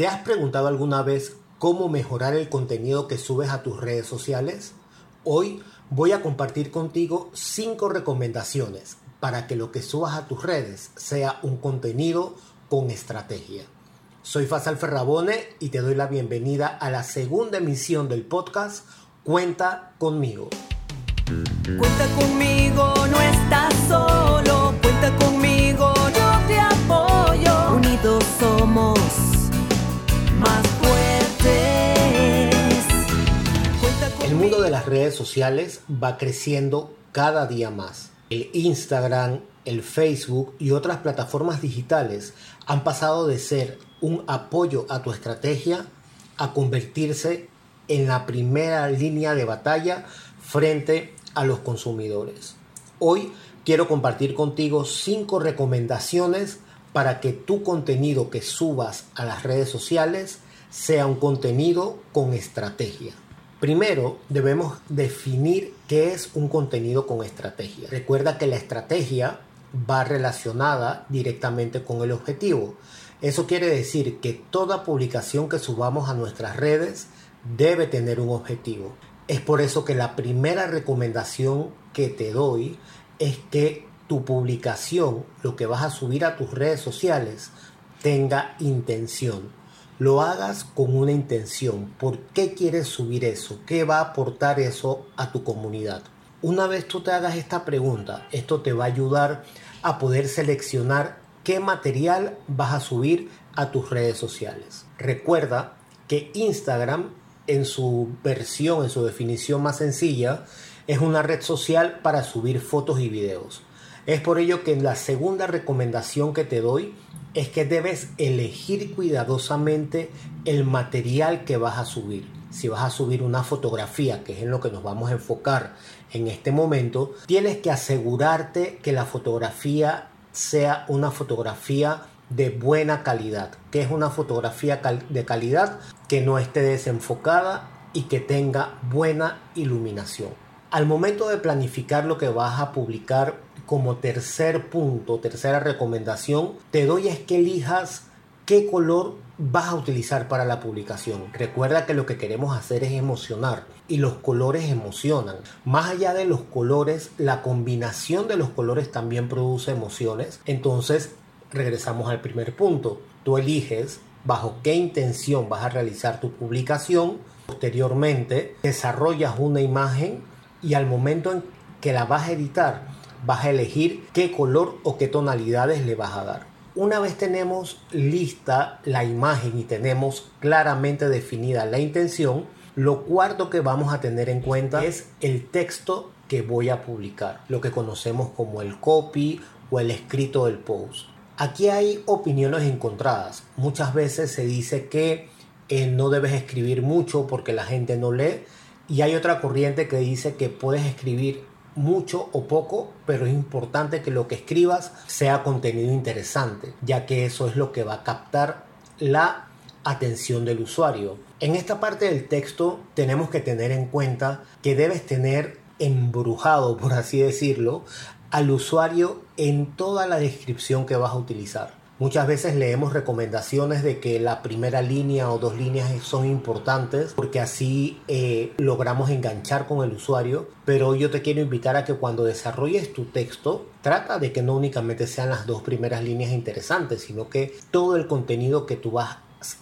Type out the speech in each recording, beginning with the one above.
¿Te has preguntado alguna vez cómo mejorar el contenido que subes a tus redes sociales? Hoy voy a compartir contigo 5 recomendaciones para que lo que subas a tus redes sea un contenido con estrategia. Soy Fasal Ferrabone y te doy la bienvenida a la segunda emisión del podcast Cuenta conmigo. Cuenta conmigo, sociales va creciendo cada día más. El Instagram, el Facebook y otras plataformas digitales han pasado de ser un apoyo a tu estrategia a convertirse en la primera línea de batalla frente a los consumidores. Hoy quiero compartir contigo cinco recomendaciones para que tu contenido que subas a las redes sociales sea un contenido con estrategia. Primero, debemos definir qué es un contenido con estrategia. Recuerda que la estrategia va relacionada directamente con el objetivo. Eso quiere decir que toda publicación que subamos a nuestras redes debe tener un objetivo. Es por eso que la primera recomendación que te doy es que tu publicación, lo que vas a subir a tus redes sociales, tenga intención. Lo hagas con una intención. ¿Por qué quieres subir eso? ¿Qué va a aportar eso a tu comunidad? Una vez tú te hagas esta pregunta, esto te va a ayudar a poder seleccionar qué material vas a subir a tus redes sociales. Recuerda que Instagram en su versión, en su definición más sencilla, es una red social para subir fotos y videos. Es por ello que la segunda recomendación que te doy es que debes elegir cuidadosamente el material que vas a subir. Si vas a subir una fotografía, que es en lo que nos vamos a enfocar en este momento, tienes que asegurarte que la fotografía sea una fotografía de buena calidad. que es una fotografía de calidad? Que no esté desenfocada y que tenga buena iluminación. Al momento de planificar lo que vas a publicar como tercer punto, tercera recomendación, te doy es que elijas qué color vas a utilizar para la publicación. Recuerda que lo que queremos hacer es emocionar y los colores emocionan. Más allá de los colores, la combinación de los colores también produce emociones. Entonces, regresamos al primer punto. Tú eliges bajo qué intención vas a realizar tu publicación. Posteriormente, desarrollas una imagen y al momento en que la vas a editar, vas a elegir qué color o qué tonalidades le vas a dar. Una vez tenemos lista la imagen y tenemos claramente definida la intención, lo cuarto que vamos a tener en cuenta es el texto que voy a publicar, lo que conocemos como el copy o el escrito del post. Aquí hay opiniones encontradas. Muchas veces se dice que eh, no debes escribir mucho porque la gente no lee y hay otra corriente que dice que puedes escribir mucho o poco, pero es importante que lo que escribas sea contenido interesante, ya que eso es lo que va a captar la atención del usuario. En esta parte del texto tenemos que tener en cuenta que debes tener embrujado, por así decirlo, al usuario en toda la descripción que vas a utilizar. Muchas veces leemos recomendaciones de que la primera línea o dos líneas son importantes porque así eh, logramos enganchar con el usuario. Pero yo te quiero invitar a que cuando desarrolles tu texto, trata de que no únicamente sean las dos primeras líneas interesantes, sino que todo el contenido que tú vas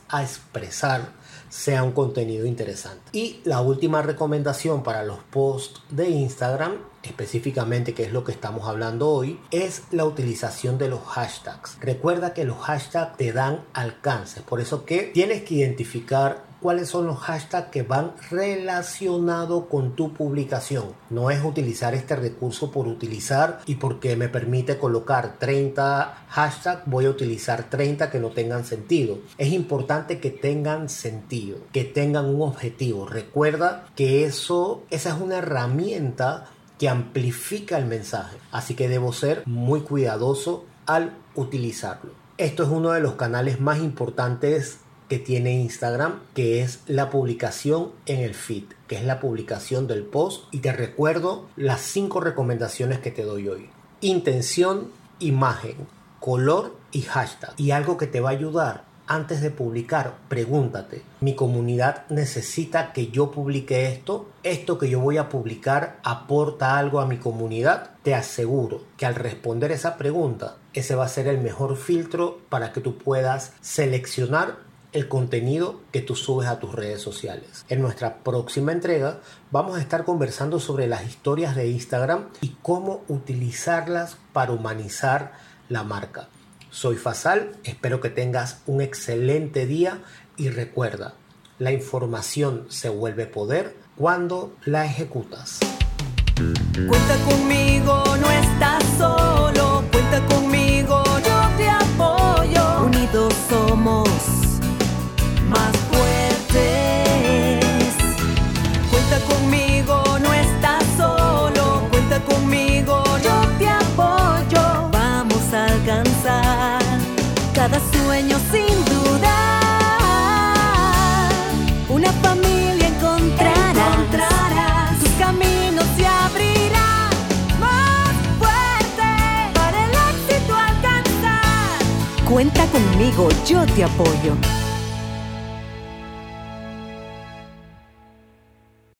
a expresar sea un contenido interesante. Y la última recomendación para los posts de Instagram, específicamente que es lo que estamos hablando hoy, es la utilización de los hashtags. Recuerda que los hashtags te dan alcance, por eso que tienes que identificar cuáles son los hashtags que van relacionados con tu publicación. No es utilizar este recurso por utilizar y porque me permite colocar 30 hashtags, voy a utilizar 30 que no tengan sentido. Es importante que tengan sentido, que tengan un objetivo. Recuerda que eso, esa es una herramienta que amplifica el mensaje. Así que debo ser muy cuidadoso al utilizarlo. Esto es uno de los canales más importantes que tiene Instagram, que es la publicación en el feed, que es la publicación del post. Y te recuerdo las cinco recomendaciones que te doy hoy. Intención, imagen, color y hashtag. Y algo que te va a ayudar antes de publicar, pregúntate, ¿mi comunidad necesita que yo publique esto? ¿Esto que yo voy a publicar aporta algo a mi comunidad? Te aseguro que al responder esa pregunta, ese va a ser el mejor filtro para que tú puedas seleccionar el contenido que tú subes a tus redes sociales. En nuestra próxima entrega vamos a estar conversando sobre las historias de Instagram y cómo utilizarlas para humanizar la marca. Soy Fasal, espero que tengas un excelente día y recuerda, la información se vuelve poder cuando la ejecutas. Cuenta conmigo, alcanzar cada sueño sin dudar. Una familia encontrarás, encontrarás. tus caminos se abrirán más fuerte para el éxito alcanzar. Cuenta conmigo, yo te apoyo.